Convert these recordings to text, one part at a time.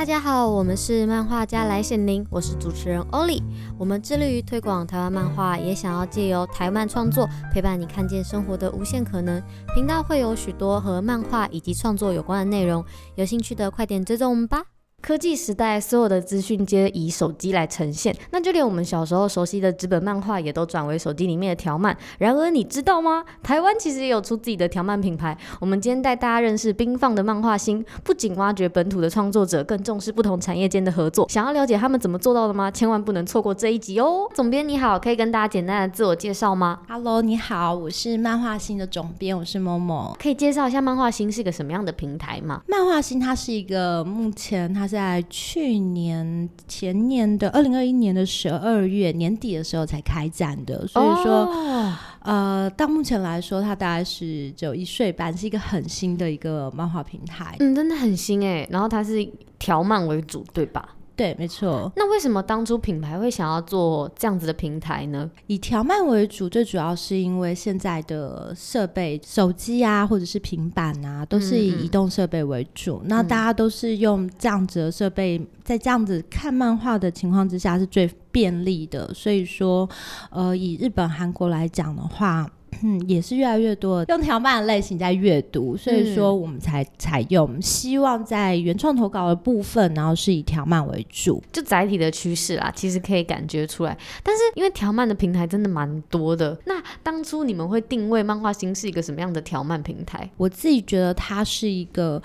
大家好，我们是漫画家来显灵，我是主持人欧丽。我们致力于推广台湾漫画，也想要借由台漫创作陪伴你看见生活的无限可能。频道会有许多和漫画以及创作有关的内容，有兴趣的快点追踪我们吧。科技时代，所有的资讯皆以手机来呈现，那就连我们小时候熟悉的纸本漫画也都转为手机里面的条漫。然而，你知道吗？台湾其实也有出自己的条漫品牌。我们今天带大家认识冰放的漫画星，不仅挖掘本土的创作者，更重视不同产业间的合作。想要了解他们怎么做到的吗？千万不能错过这一集哦！总编你好，可以跟大家简单的自我介绍吗？Hello，你好，我是漫画星的总编，我是 Momo。可以介绍一下漫画星是一个什么样的平台吗？漫画星它是一个目前它在去年前年的二零二一年的十二月年底的时候才开展的，所以说，oh. 呃，到目前来说，它大概是只有一岁半，是一个很新的一个漫画平台。嗯，真的很新哎。然后它是条漫为主，对吧？对，没错。那为什么当初品牌会想要做这样子的平台呢？以条漫为主，最主要是因为现在的设备，手机啊，或者是平板啊，都是以移动设备为主。那大家都是用这样子的设备，在这样子看漫画的情况之下，是最便利的。所以说，呃，以日本、韩国来讲的话。嗯，也是越来越多用条漫的类型在阅读，所以说我们才采用，希望在原创投稿的部分，然后是以条漫为主，就载体的趋势啦，其实可以感觉出来。但是因为条漫的平台真的蛮多的，那当初你们会定位漫画星是一个什么样的条漫平台？我自己觉得它是一个，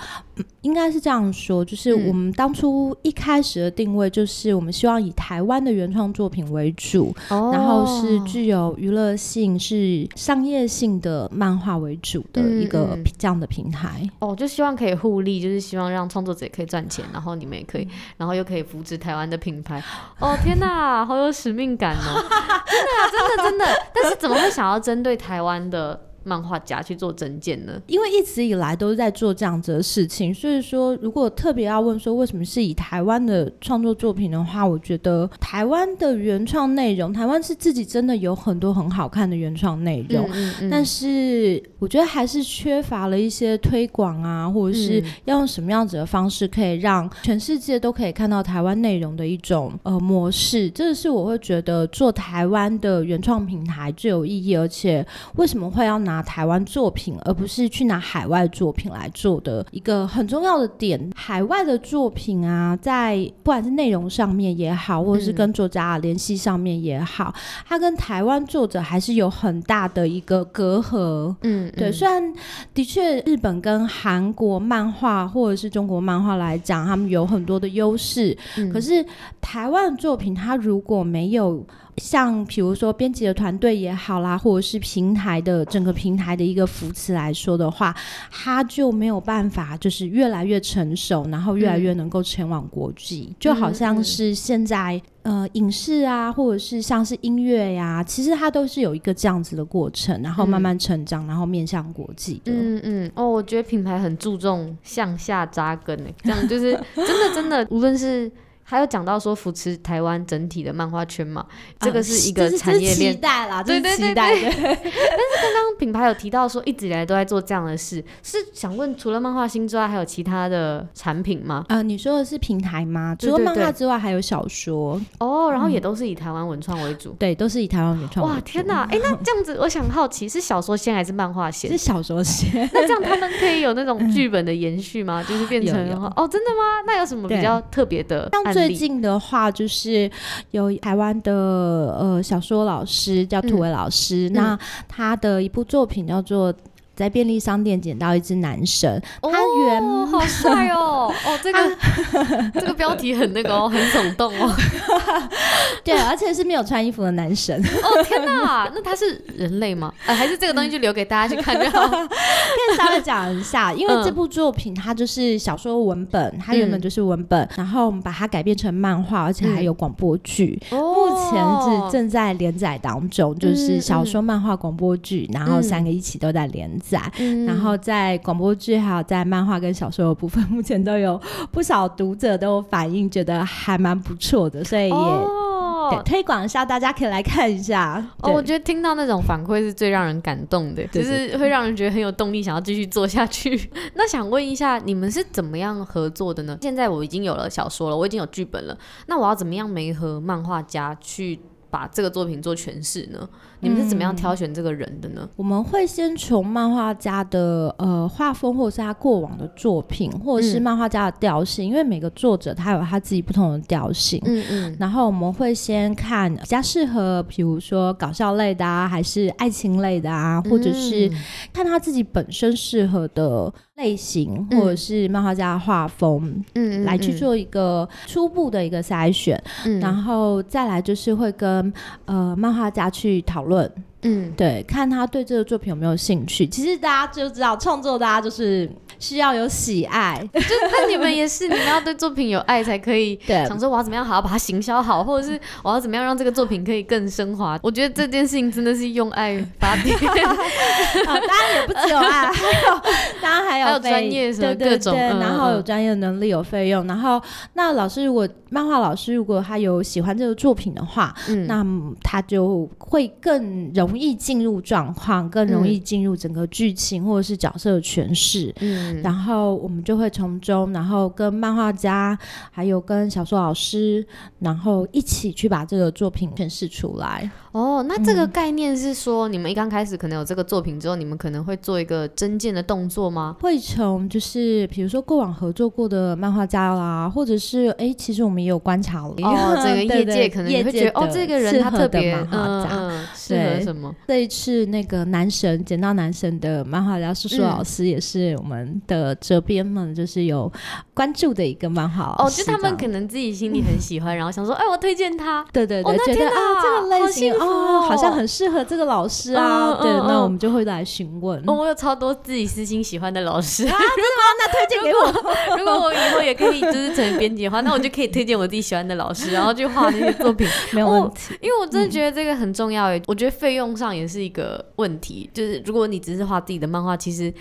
应该是这样说，就是我们当初一开始的定位就是我们希望以台湾的原创作品为主，哦，然后是具有娱乐性，是商业性的漫画为主的一个这样的平台。嗯嗯哦，就希望可以互利，就是希望让创作者也可以赚钱，然后你们也可以，嗯、然后又可以扶持台湾的品牌。哦，天哪，好有使命感哦！真的，真的，真的。但是怎么会想要针对台湾的？漫画家去做征件呢？因为一直以来都是在做这样子的事情，所以说如果特别要问说为什么是以台湾的创作作品的话，我觉得台湾的原创内容，台湾是自己真的有很多很好看的原创内容，嗯嗯嗯，但是我觉得还是缺乏了一些推广啊，或者是要用什么样子的方式可以让全世界都可以看到台湾内容的一种呃模式，这个是我会觉得做台湾的原创平台最有意义，而且为什么会要拿。拿台湾作品，而不是去拿海外作品来做的一个很重要的点。海外的作品啊，在不管是内容上面也好，或者是跟作家联系上面也好，嗯，它跟台湾作者还是有很大的一个隔阂。嗯，对。虽然的确，日本跟韩国漫画或者是中国漫画来讲，他们有很多的优势，嗯，可是台湾的作品，它如果没有像比如说编辑的团队也好啦，或者是平台的整个平台的一个扶持来说的话，它就没有办法就是越来越成熟，然后越来越能够前往国际，嗯。就好像是现在呃影视啊，或者是像是音乐呀，其实它都是有一个这样子的过程，然后慢慢成长，嗯、然后面向国际的。嗯嗯哦，我觉得品牌很注重向下扎根诶，这样就是真的真的，无论是。还有讲到说扶持台湾整体的漫画圈嘛，这个是一个产业链。期待啦，对对对对。但是刚刚品牌有提到说一直以来都在做这样的事，是想问除了漫画星之外，还有其他的产品吗？呃，你说的是平台吗？除了漫画之外，还有小说哦，然后也都是以台湾文创为主。对，都是以台湾文创。哇，天哪！哎，那这样子，我想好奇是小说先还是漫画先？是小说先。那这样他们可以有那种剧本的延续吗？就是变成哦，真的吗？那有什么比较特别的？最近的话，就是有台湾的呃小说老师叫土伟老师，嗯，那他的一部作品叫做。在便利商店捡到一只男神，他原哦，好帅哦！哦，这个 这个标题很那个哦，很耸动哦。对，而且是没有穿衣服的男神。哦天哪，那他是人类吗？呃，还是这个东西就留给大家去看就好？可以稍微讲一下，因为这部作品它就是小说文本，它原本就是文本，嗯、然后我们把它改编成漫画，而且还有广播剧、嗯。目前是正在连载当中，就是小说、漫画、广播剧，然后三个一起都在连载。嗯，然后在广播剧还有在漫画跟小说的部分，目前都有不少读者都反映觉得还蛮不错的，所以也哦，对，推广一下，大家可以来看一下。哦，我觉得听到那种反馈是最让人感动的，就是会让人觉得很有动力，想要继续做下去。那想问一下，你们是怎么样合作的呢？现在我已经有了小说了，我已经有剧本了，那我要怎么样没和漫画家去把这个作品做诠释呢？你们是怎么样挑选这个人的呢？嗯、我们会先从漫画家的呃画风，或者是他过往的作品，或者是漫画家的调性，嗯、因为每个作者他有他自己不同的调性。嗯嗯。然后我们会先看比较适合，比如说搞笑类的啊，还是爱情类的啊，或者是看他自己本身适合的类型，嗯、或者是漫画家的画风，嗯，来去做一个初步的一个筛选。嗯。然后再来就是会跟呃漫画家去讨论。嗯，对，看他对这个作品有没有兴趣。其实大家就知道，创作大家就是需要有喜爱，就那你们也是，你们要对作品有爱才可以。对，想说我要怎么样好好把它行销好，或者是我要怎么样让这个作品可以更升华。我觉得这件事情真的是用爱发电。当然也不只有爱，还 有当然还有专业什么各种，对对对，然后有专业能力，有费用。然后那老师如果漫画老师如果他有喜欢这个作品的话，嗯，那他就会更容。容易进入状况，更容易进入整个剧情或者是角色的诠释。嗯，然后我们就会从中，然后跟漫画家，还有跟小说老师，然后一起去把这个作品诠释出来。哦，那这个概念是说，嗯、你们一刚开始可能有这个作品之后，你们可能会做一个增建的动作吗？会从就是比如说过往合作过的漫画家啦，或者是哎，其实我们也有观察了哦，这个 业界可能会觉得哦，这个人他特别漫画家，适合什么？这一次那个男神捡到男神的漫画家叔叔老师也是我们的责编们就是有关注的一个漫画哦，就他们可能自己心里很喜欢，然后想说哎，我推荐他，对对对，觉得啊这个类型哦。好像很适合这个老师啊，对，那我们就会来询问。哦，我有超多自己私心喜欢的老师。啊，真的吗？那推荐给我。如果我以后也可以就是成为编辑的话，那我就可以推荐我自己喜欢的老师，然后去画那些作品，没有问题。因为我真的觉得这个很重要诶，我觉得费用上也是一个问题，就是如果你只是画自己的漫画，其实。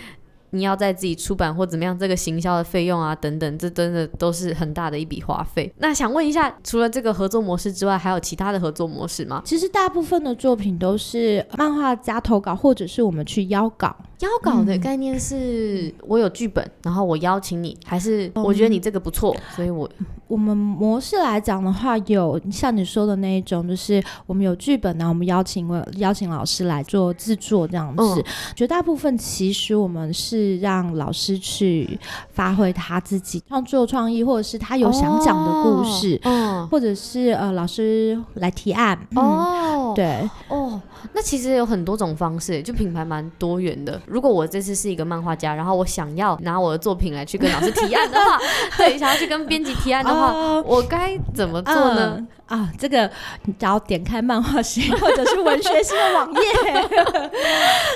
你要在自己出版或怎么样，这个行销的费用啊等等，这真的都是很大的一笔花费。那想问一下，除了这个合作模式之外，还有其他的合作模式吗？其实大部分的作品都是漫画家投稿，或者是我们去邀稿。邀稿的概念是我有剧本，然后我邀请你，还是我觉得你这个不错，所以我我们模式来讲的话，有像你说的那一种，就是我们有剧本，然后我们邀请邀请老师来做制作这样子。嗯、绝大部分其实我们是。让老师去发挥他自己创作创意，或者是他有想讲的故事，哦、或者是呃老师来提案。哦，嗯、对，哦，那其实有很多种方式，就品牌蛮多元的。如果我这次是一个漫画家，然后我想要拿我的作品来去跟老师提案的话，对，想要去跟编辑提案的话，哦、我该怎么做呢？嗯啊，这个你只要点开漫画星或者是文学新的网页，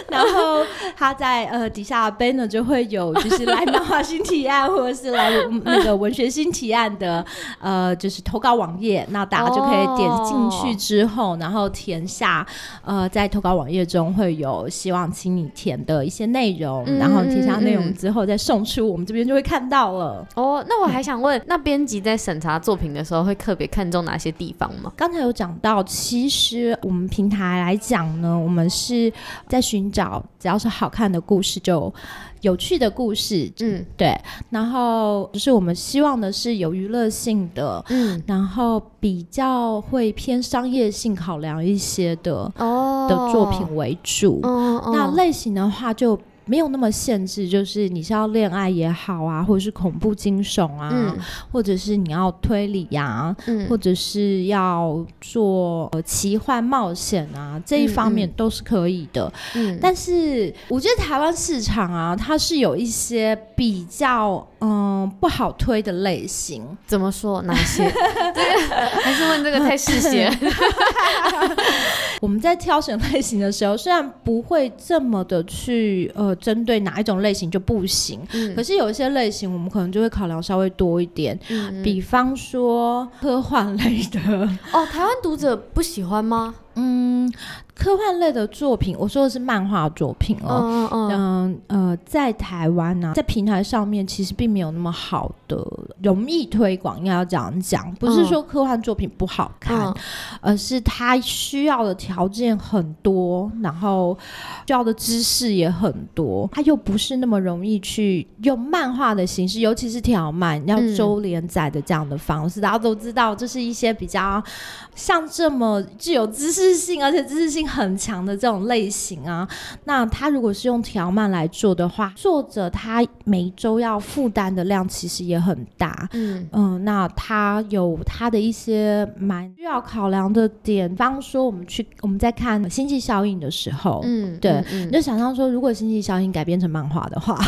然后他在呃底下的 banner 就会有，就是来漫画新提案或者是来那个文学新提案的呃，就是投稿网页，那大家就可以点进去之后，然后填下呃在投稿网页中会有希望请你填的一些内容，嗯、然后填下内容之后再送出，我们这边就会看到了。哦，那我还想问，那编辑在审查作品的时候会特别看重哪些地方吗？刚才有讲到，其实我们平台来讲呢，我们是在寻找只要是好看的故事，就有趣的故事，嗯，对。然后就是我们希望的是有娱乐性的，嗯，然后比较会偏商业性考量一些的哦的作品为主。那类型的话就。没有那么限制，就是你是要恋爱也好啊，或者是恐怖惊悚啊，嗯、或者是你要推理呀、啊，嗯、或者是要做奇幻冒险啊，这一方面都是可以的。嗯，但是我觉得台湾市场啊，它是有一些比较嗯不好推的类型。怎么说？哪些？这 个还是问这个太嗜血。我们在挑选类型的时候，虽然不会这么的去呃。针对哪一种类型就不行，嗯、可是有一些类型我们可能就会考量稍微多一点，嗯、比方说科幻类的。哦，台湾读者不喜欢吗？嗯，科幻类的作品，我说的是漫画作品哦。嗯呃，在台湾呢、啊，在平台上面其实并没有那么好的容易推广，应该要这样讲，不是说科幻作品不好看，嗯、而是它需要的条件很多，然后需要的知识也很多，它又不是那么容易去用漫画的形式，尤其是条漫要周连载的这样的方式，嗯、大家都知道，这是一些比较像这么具有知识性，而且知识性很强的这种类型啊。那他如果是用条漫来做的话，作者他每周要负担的量其实也很大。嗯嗯、呃，那他有他的一些蛮需要考量的点，比方说我们去我们在看《星际效应》的时候，嗯，对，你、就想象说，如果《星际效应》改编成漫画的话，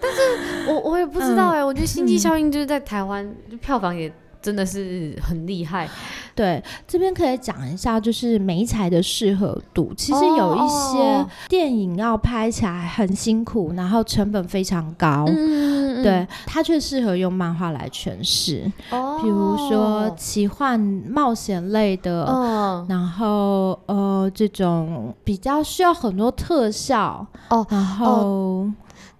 但是我我也不知道哎、欸，嗯、我觉得《星际效应》就是在台湾、嗯、票房也。真的是很厉害，对，这边可以讲一下，就是媒材的适合度。其实有一些电影要拍起来很辛苦，然后成本非常高，嗯、对，它却适合用漫画来诠释。哦，比如说奇幻冒险类的，哦、然后呃，这种比较需要很多特效，哦，然后。哦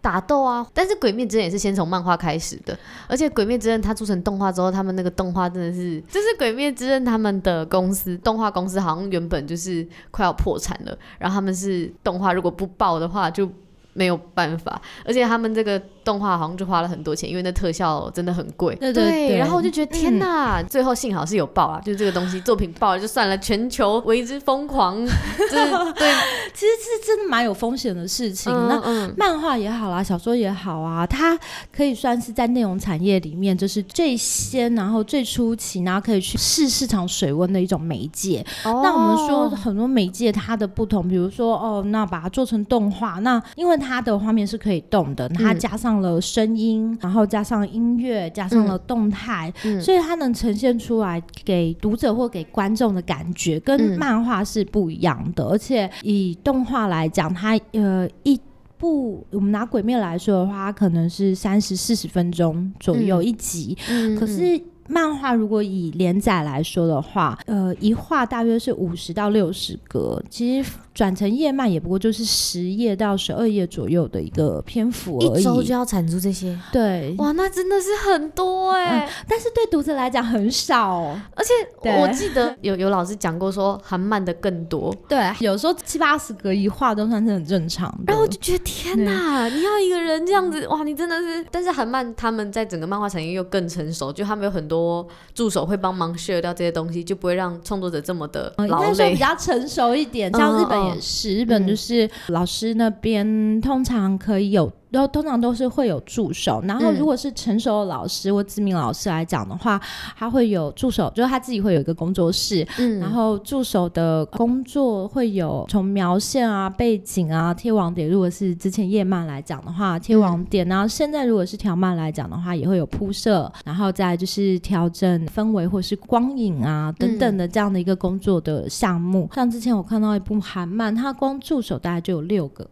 打斗啊！但是《鬼灭之刃》也是先从漫画开始的，而且《鬼灭之刃》它做成动画之后，他们那个动画真的是，就是《鬼灭之刃》他们的公司动画公司好像原本就是快要破产了，然后他们是动画如果不爆的话就没有办法，而且他们这个。动画好像就花了很多钱，因为那特效真的很贵。对对对，对，然后我就觉得天哪！嗯、最后幸好是有爆啊，就是这个东西作品爆了就算了，全球为之疯狂。就是对，其实是真的蛮有风险的事情。嗯、那漫画也好啦，小说也好啊，它可以算是在内容产业里面就是最先，然后最初期，然后可以去试市场水温的一种媒介。哦、那我们说很多媒介它的不同，比如说哦，那把它做成动画，那因为它的画面是可以动的，它加上了声音，然后加上音乐，加上了动态，所以它能呈现出来给读者或给观众的感觉跟漫画是不一样的。嗯、而且以动画来讲，它呃一部我们拿《鬼灭》来说的话，它可能是三十四十分钟左右一集，嗯、可是。漫画如果以连载来说的话，呃，一画大约是五十到六十格，其实转成页漫也不过就是十页到十二页左右的一个篇幅而已。一周就要产出这些？对，哇，那真的是很多哎、欸嗯，但是对读者来讲很少，而且我记得有有老师讲过说韩漫的更多，对，有时候七八十格一画都算是很正常的。然后我就觉得天哪，你要一个人这样子，哇，你真的是，但是韩漫他们在整个漫画产业又更成熟，就他们有很多。助手会帮忙 share 掉这些东西，就不会让创作者这么的劳累。应该说比较成熟一点，像日本也是，嗯、日本就是老师那边通常可以有。然后通常都是会有助手，然后如果是成熟的老师或知名老师来讲的话，他会有助手，就是他自己会有一个工作室，嗯，然后助手的工作会有从描线啊、背景啊、贴网点。如果是之前叶漫来讲的话，贴网点，然后现在如果是条漫来讲的话，也会有铺设，然后再就是调整氛围或是光影啊等等的这样的一个工作的项目。像之前我看到一部韩漫，它光助手大概就有六个。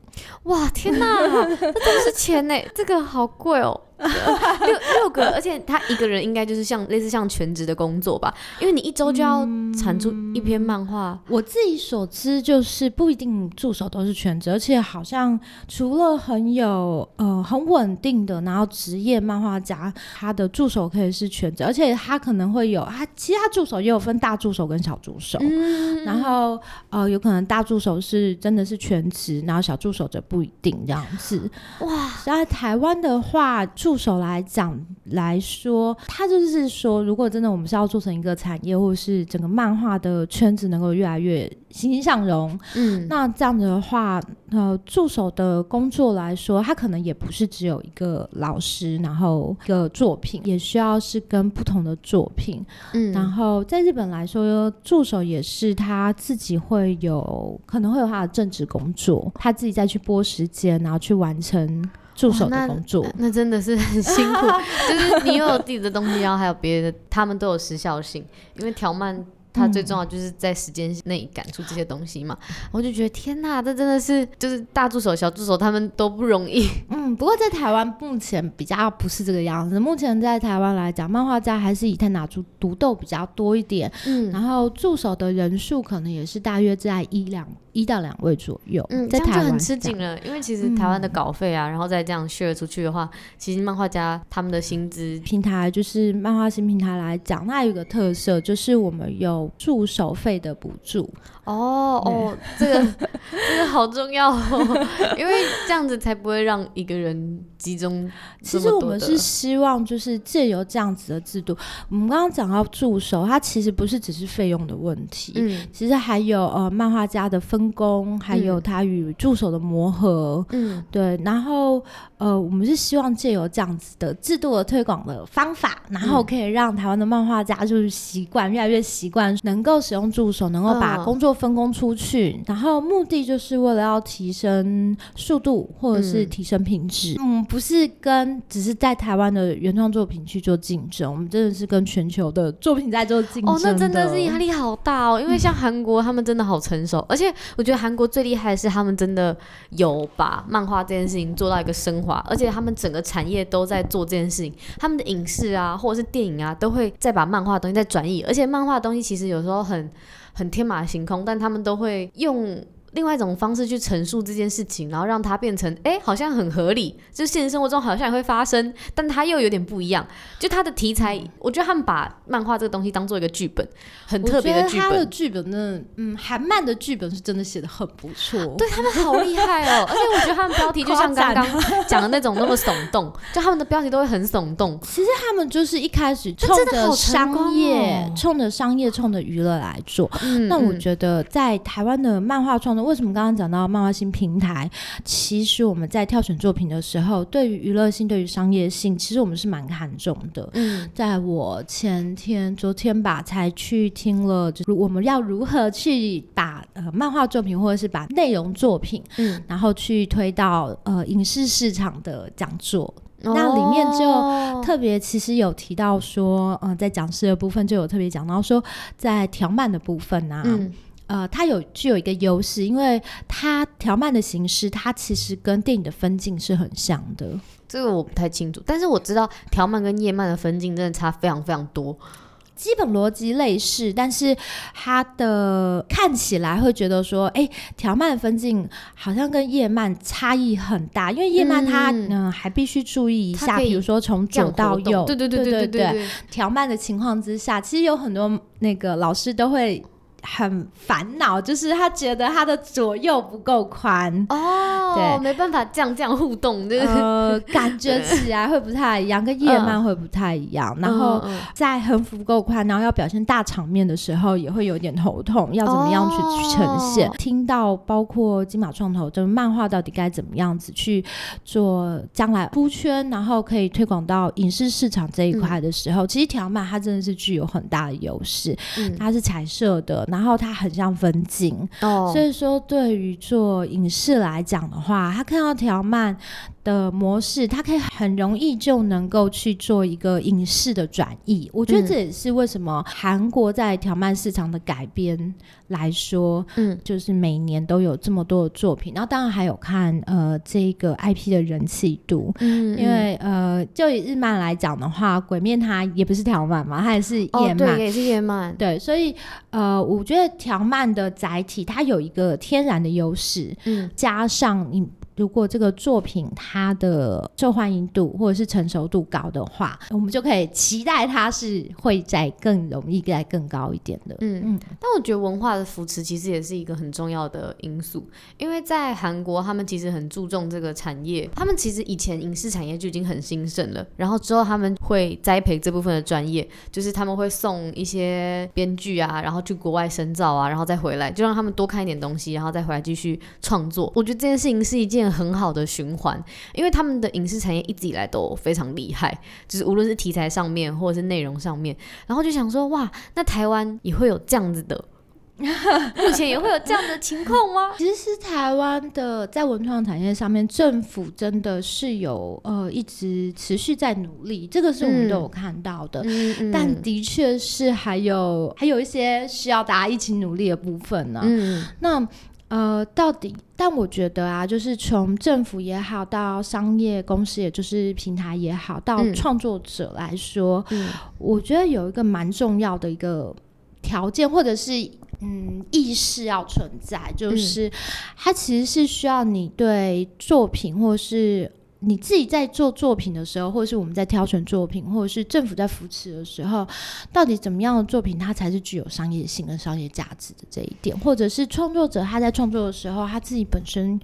哇，天哪，这都是钱呢，这个好贵哦。六六个，而且他一个人应该就是像类似像全职的工作吧，因为你一周就要产出一篇漫画。嗯，我自己所知就是不一定助手都是全职，而且好像除了很有呃很稳定的，然后职业漫画家，他的助手可以是全职，而且他可能会有他其他助手也有分大助手跟小助手，嗯、然后呃有可能大助手是真的是全职，然后小助手则不一定这样子。哇，在台湾的话。助手来讲来说，他就是说，如果真的我们是要做成一个产业，或是整个漫画的圈子能够越来越欣欣向荣，嗯，那这样子的话，呃，助手的工作来说，他可能也不是只有一个老师，然后一个作品，也需要是跟不同的作品，嗯，然后在日本来说，助手也是他自己会有可能会有他的正职工作，他自己再去拨时间，然后去完成。助手的工作，那，那真的是很辛苦。就是你又有自己的东西，然后还有别的，他们都有时效性。因为条漫它最重要就是在时间内赶出这些东西嘛。嗯、我就觉得天呐，这真的是就是大助手、小助手他们都不容易。嗯，不过在台湾目前比较不是这个样子。目前在台湾来讲，漫画家还是以太拿出独斗比较多一点。嗯，然后助手的人数可能也是大约在一两一到两位左右。嗯，在台湾很吃紧了，因为其实台湾的稿费啊，嗯、然后再这样 share 出去的话，其实漫画家他们的薪资平台就是漫画新平台来讲，那有一个特色就是我们有助手费的补助。哦哦，这个这个好重要哦，因为这样子才不会让一个人集中。其实我们是希望就是借由这样子的制度，我们刚刚讲到助手，它其实不是只是费用的问题，嗯，其实还有呃漫画家的分工，还有他与助手的磨合，嗯，对，然后呃我们是希望借由这样子的制度的推广的方法，然后可以让台湾的漫画家就是习惯越来越习惯能够使用助手，能够把工作。分工出去，然后目的就是为了要提升速度，或者是提升品质。嗯，不是跟只是在台湾的原创作品去做竞争，我们真的是跟全球的作品在做竞争。哦，那真的是压力好大哦，因为像韩国，他们真的好成熟，嗯、而且我觉得韩国最厉害的是，他们真的有把漫画这件事情做到一个升华，而且他们整个产业都在做这件事情，他们的影视啊，或者是电影啊，都会再把漫画的东西再转移，而且漫画的东西其实有时候很。很天马行空，但他们都会用。另外一种方式去陈述这件事情，然后让它变成哎、欸，好像很合理，就现实生活中好像也会发生，但它又有点不一样。就它的题材，嗯、我觉得他们把漫画这个东西当做一个剧本，很特别的剧本。他的剧本呢，嗯，韩漫的剧本是真的写的很不错，对他们好厉害哦。而且我觉得他们标题就像刚刚 讲的那种那么耸动，就他们的标题都会很耸动。其实他们就是一开始冲着商业、冲着、哦、商业、冲着娱乐来做。嗯、那我觉得在台湾的漫画创作。为什么刚刚讲到漫画新平台？其实我们在挑选作品的时候，对于娱乐性、对于商业性，其实我们是蛮看重的。嗯，在我前天、昨天吧，才去听了，就是我们要如何去把呃漫画作品，或者是把内容作品，嗯，然后去推到呃影视市场的讲座。哦、那里面就特别其实有提到说，嗯、呃，在讲师的部分就有特别讲到说，在条漫的部分呢、啊。嗯呃，它有具有一个优势，因为它条漫的形式，它其实跟电影的分镜是很像的。这个我不太清楚，但是我知道条漫跟页漫的分镜真的差非常非常多。基本逻辑类似，但是它的看起来会觉得说，哎，条漫的分镜好像跟叶漫差异很大，因为叶漫它嗯、呃、还必须注意一下，比如说从左到右，对对对对对对，对。条漫的情况之下，其实有很多那个老师都会。很烦恼，就是他觉得他的左右不够宽。哦，对，没办法这样这样互动，对呃，感觉起来会不太一样，跟页漫会不太一样。嗯、然后在横幅不够宽，然后要表现大场面的时候，也会有点头痛，要怎么样去呈现？哦、听到包括金马创投，就是漫画到底该怎么样子去做，将来出圈，然后可以推广到影视市场这一块的时候，嗯、其实条漫它真的是具有很大的优势，嗯、它是彩色的。然后它很像分镜，oh. 所以说对于做影视来讲的话，他看到条漫的模式，它可以很容易就能够去做一个影视的转译。我觉得这也是为什么韩国在条漫市场的改编来说，嗯，就是每年都有这么多的作品。然后当然还有看呃这个 IP 的人气度，嗯，因为呃就以日漫来讲的话，《鬼面》它也不是条漫嘛，它也是页漫，哦，对，也是页漫，对，所以呃我觉得条漫的载体它有一个天然的优势，嗯，加上你。如果这个作品它的受欢迎度或者是成熟度高的话，我们就可以期待它是会再更容易再更高一点的。嗯嗯。但我觉得文化的扶持其实也是一个很重要的因素，因为在韩国他们其实很注重这个产业，他们其实以前影视产业就已经很兴盛了，然后之后他们会栽培这部分的专业，就是他们会送一些编剧啊，然后去国外深造啊，然后再回来，就让他们多看一点东西，然后再回来继续创作。我觉得这件事情是一件。很好的循环，因为他们的影视产业一直以来都非常厉害，就是无论是题材上面或者是内容上面，然后就想说，哇，那台湾也会有这样子的 目前也会有这样的情况吗？其实是台湾的在文创产业上面，政府真的是有呃一直持续在努力，这个是我们都有看到的。嗯嗯、但的确是还有还有一些需要大家一起努力的部分呢、啊。嗯，那呃，到底？但我觉得啊，就是从政府也好，到商业公司，也就是平台也好，到创作者来说，嗯、我觉得有一个蛮重要的一个条件，或者是。嗯，意识要存在，就是它其实是需要你对作品，或是你自己在做作品的时候，或者是我们在挑选作品，或者是政府在扶持的时候，到底怎么样的作品它才是具有商业性跟商业价值的这一点，或者是创作者他在创作的时候，他自己本身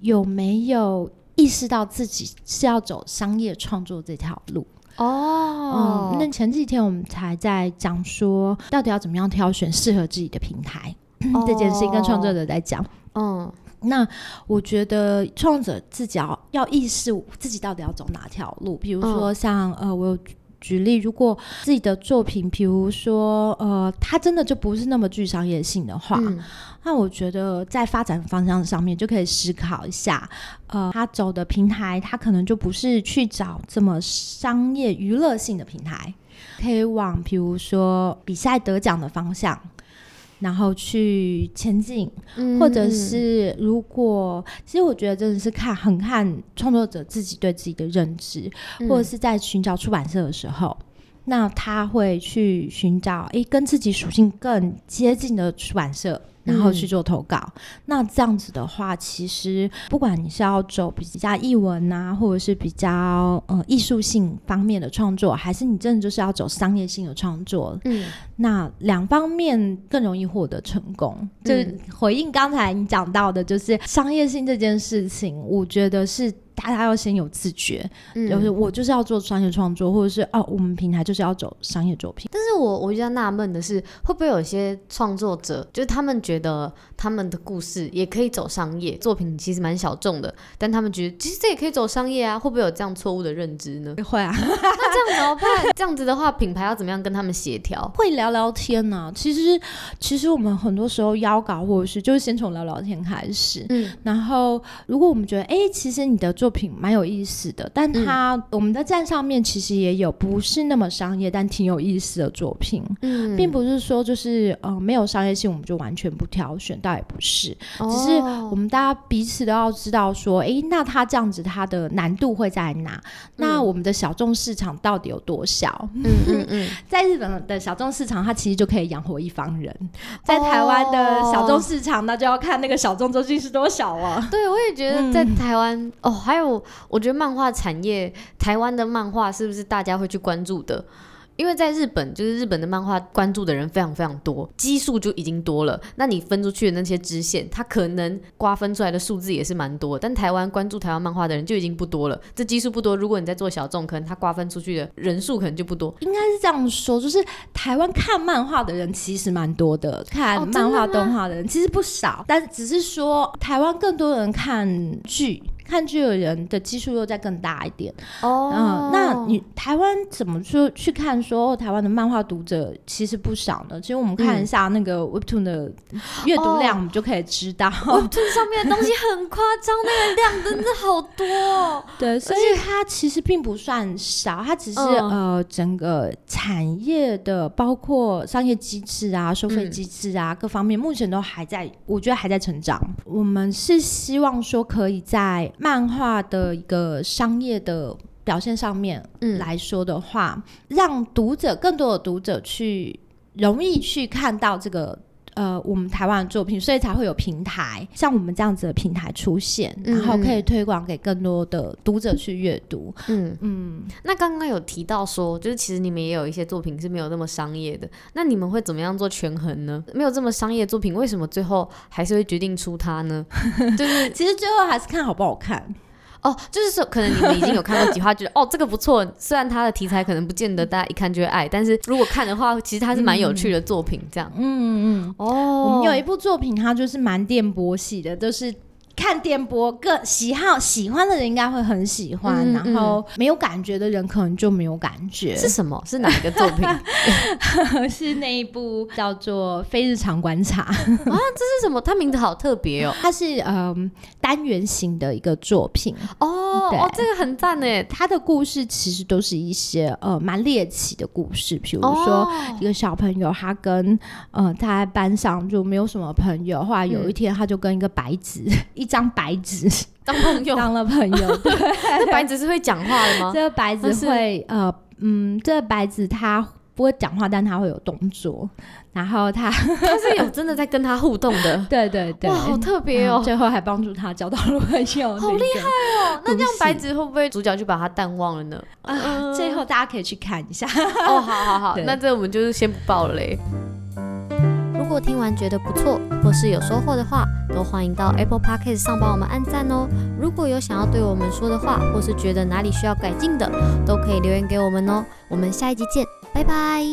有没有意识到自己是要走商业创作这条路？哦，嗯，那前几天我们才在讲说，到底要怎么样挑选适合自己的平台，哦，这件事情跟创作者在讲。嗯，那我觉得创作者自己要要意识自己到底要走哪条路，比如说像，嗯，呃，我有。举例，如果自己的作品，比如说，呃，它真的就不是那么具商业性的话，嗯、那我觉得在发展方向上面就可以思考一下，呃，他走的平台，他可能就不是去找这么商业娱乐性的平台，可以往比如说比赛得奖的方向。然后去前进，嗯、或者是如果，其实我觉得真的是看很看创作者自己对自己的认知，嗯、或者是在寻找出版社的时候，那他会去寻找诶跟自己属性更接近的出版社。然后去做投稿，嗯、那这样子的话，其实不管你是要走比较译文啊，或者是比较呃艺术性方面的创作，还是你真的就是要走商业性的创作，嗯，那两方面更容易获得成功。嗯、就是回应刚才你讲到的，就是商业性这件事情，我觉得是。大家要先有自觉，嗯、就是我就是要做商业创作，或者是哦，我们平台就是要走商业作品。但是我我比较纳闷的是，会不会有一些创作者，就是他们觉得他们的故事也可以走商业作品，其实蛮小众的，但他们觉得其实这也可以走商业啊？会不会有这样错误的认知呢？会啊，那这样怎么办？这样子的话，品牌要怎么样跟他们协调？会聊聊天呢、啊。其实其实我们很多时候邀稿或者是就是先从聊聊天开始，嗯，然后如果我们觉得哎，其实你的作品蛮有意思的，但他、嗯、我们的站上面其实也有不是那么商业但挺有意思的作品，嗯，并不是说就是呃没有商业性我们就完全不挑选，倒也不是，哦、只是我们大家彼此都要知道说，哎，那它这样子它的难度会在哪？嗯、那我们的小众市场到底有多小？嗯嗯嗯，在日本的小众市场，它其实就可以养活一方人，在台湾的小众市场，那就要看那个小众究竟是多少了。对，我也觉得在台湾、嗯、哦，还有。我觉得漫画产业，台湾的漫画是不是大家会去关注的？因为在日本，就是日本的漫画关注的人非常非常多，基数就已经多了。那你分出去的那些支线，它可能瓜分出来的数字也是蛮多。但台湾关注台湾漫画的人就已经不多了，这基数不多。如果你在做小众，可能它瓜分出去的人数可能就不多。应该是这样说，就是台湾看漫画的人其实蛮多的，看漫画动画的人其实不少，但只是说台湾更多人看剧。看剧的人的基数又再更大一点哦，那你台湾怎么说去看说？说台湾的漫画读者其实不少呢。其实我们看一下那个 Webtoon 的阅读量，我们就可以知道、哦、Webtoon 上面的东西很夸张，那个量真的好多、哦。对，所以它其实并不算少，它只是、嗯、呃整个产业的包括商业机制啊、收费机制啊、嗯、各方面，目前都还在，我觉得还在成长。我们是希望说可以在漫画的一个商业的表现上面来说的话，嗯、让读者更多的读者去容易去看到这个。呃，我们台湾的作品，所以才会有平台，像我们这样子的平台出现，嗯、然后可以推广给更多的读者去阅读。嗯嗯。嗯，那刚刚有提到说，就是其实你们也有一些作品是没有那么商业的，那你们会怎么样做权衡呢？没有这么商业的作品，为什么最后还是会决定出它呢？就是其实最后还是看好不好看。哦，就是说，可能你们已经有看过几话，觉得哦，这个不错。虽然它的题材可能不见得大家一看就会爱，但是如果看的话，其实它是蛮有趣的作品。这样，嗯嗯，哦，我们有一部作品，它就是蛮电波系的，都是。看电波，各喜好喜欢的人应该会很喜欢，嗯、然后没有感觉的人可能就没有感觉。是什么？是哪一个作品？是那一部叫做《非日常观察》啊？这是什么？它名字好特别哦。它是嗯单元型的一个作品哦。哦，这个很赞诶。它的故事其实都是一些呃蛮猎奇的故事，比如说一个小朋友他跟呃他在班上就没有什么朋友，后来有一天他就跟一个白纸、嗯、一张白纸当朋友，当了朋友。对，这白纸是会讲话的吗？这个白纸会呃嗯，这个白纸他不会讲话，但他会有动作。然后他他 是有真的在跟他互动的，对对对，哇，好特别哦！最后还帮助他交到了朋友，好厉害哦！那这样白纸会不会主角就把他淡忘了呢？啊，最后大家可以去看一下哦。好好好，那这我们就是先不爆了嘞。如如果听完觉得不错，或是有收获的话，都欢迎到 Apple Podcast 上帮我们按赞哦。如果有想要对我们说的话，或是觉得哪里需要改进的，都可以留言给我们哦。我们下一集见，拜拜。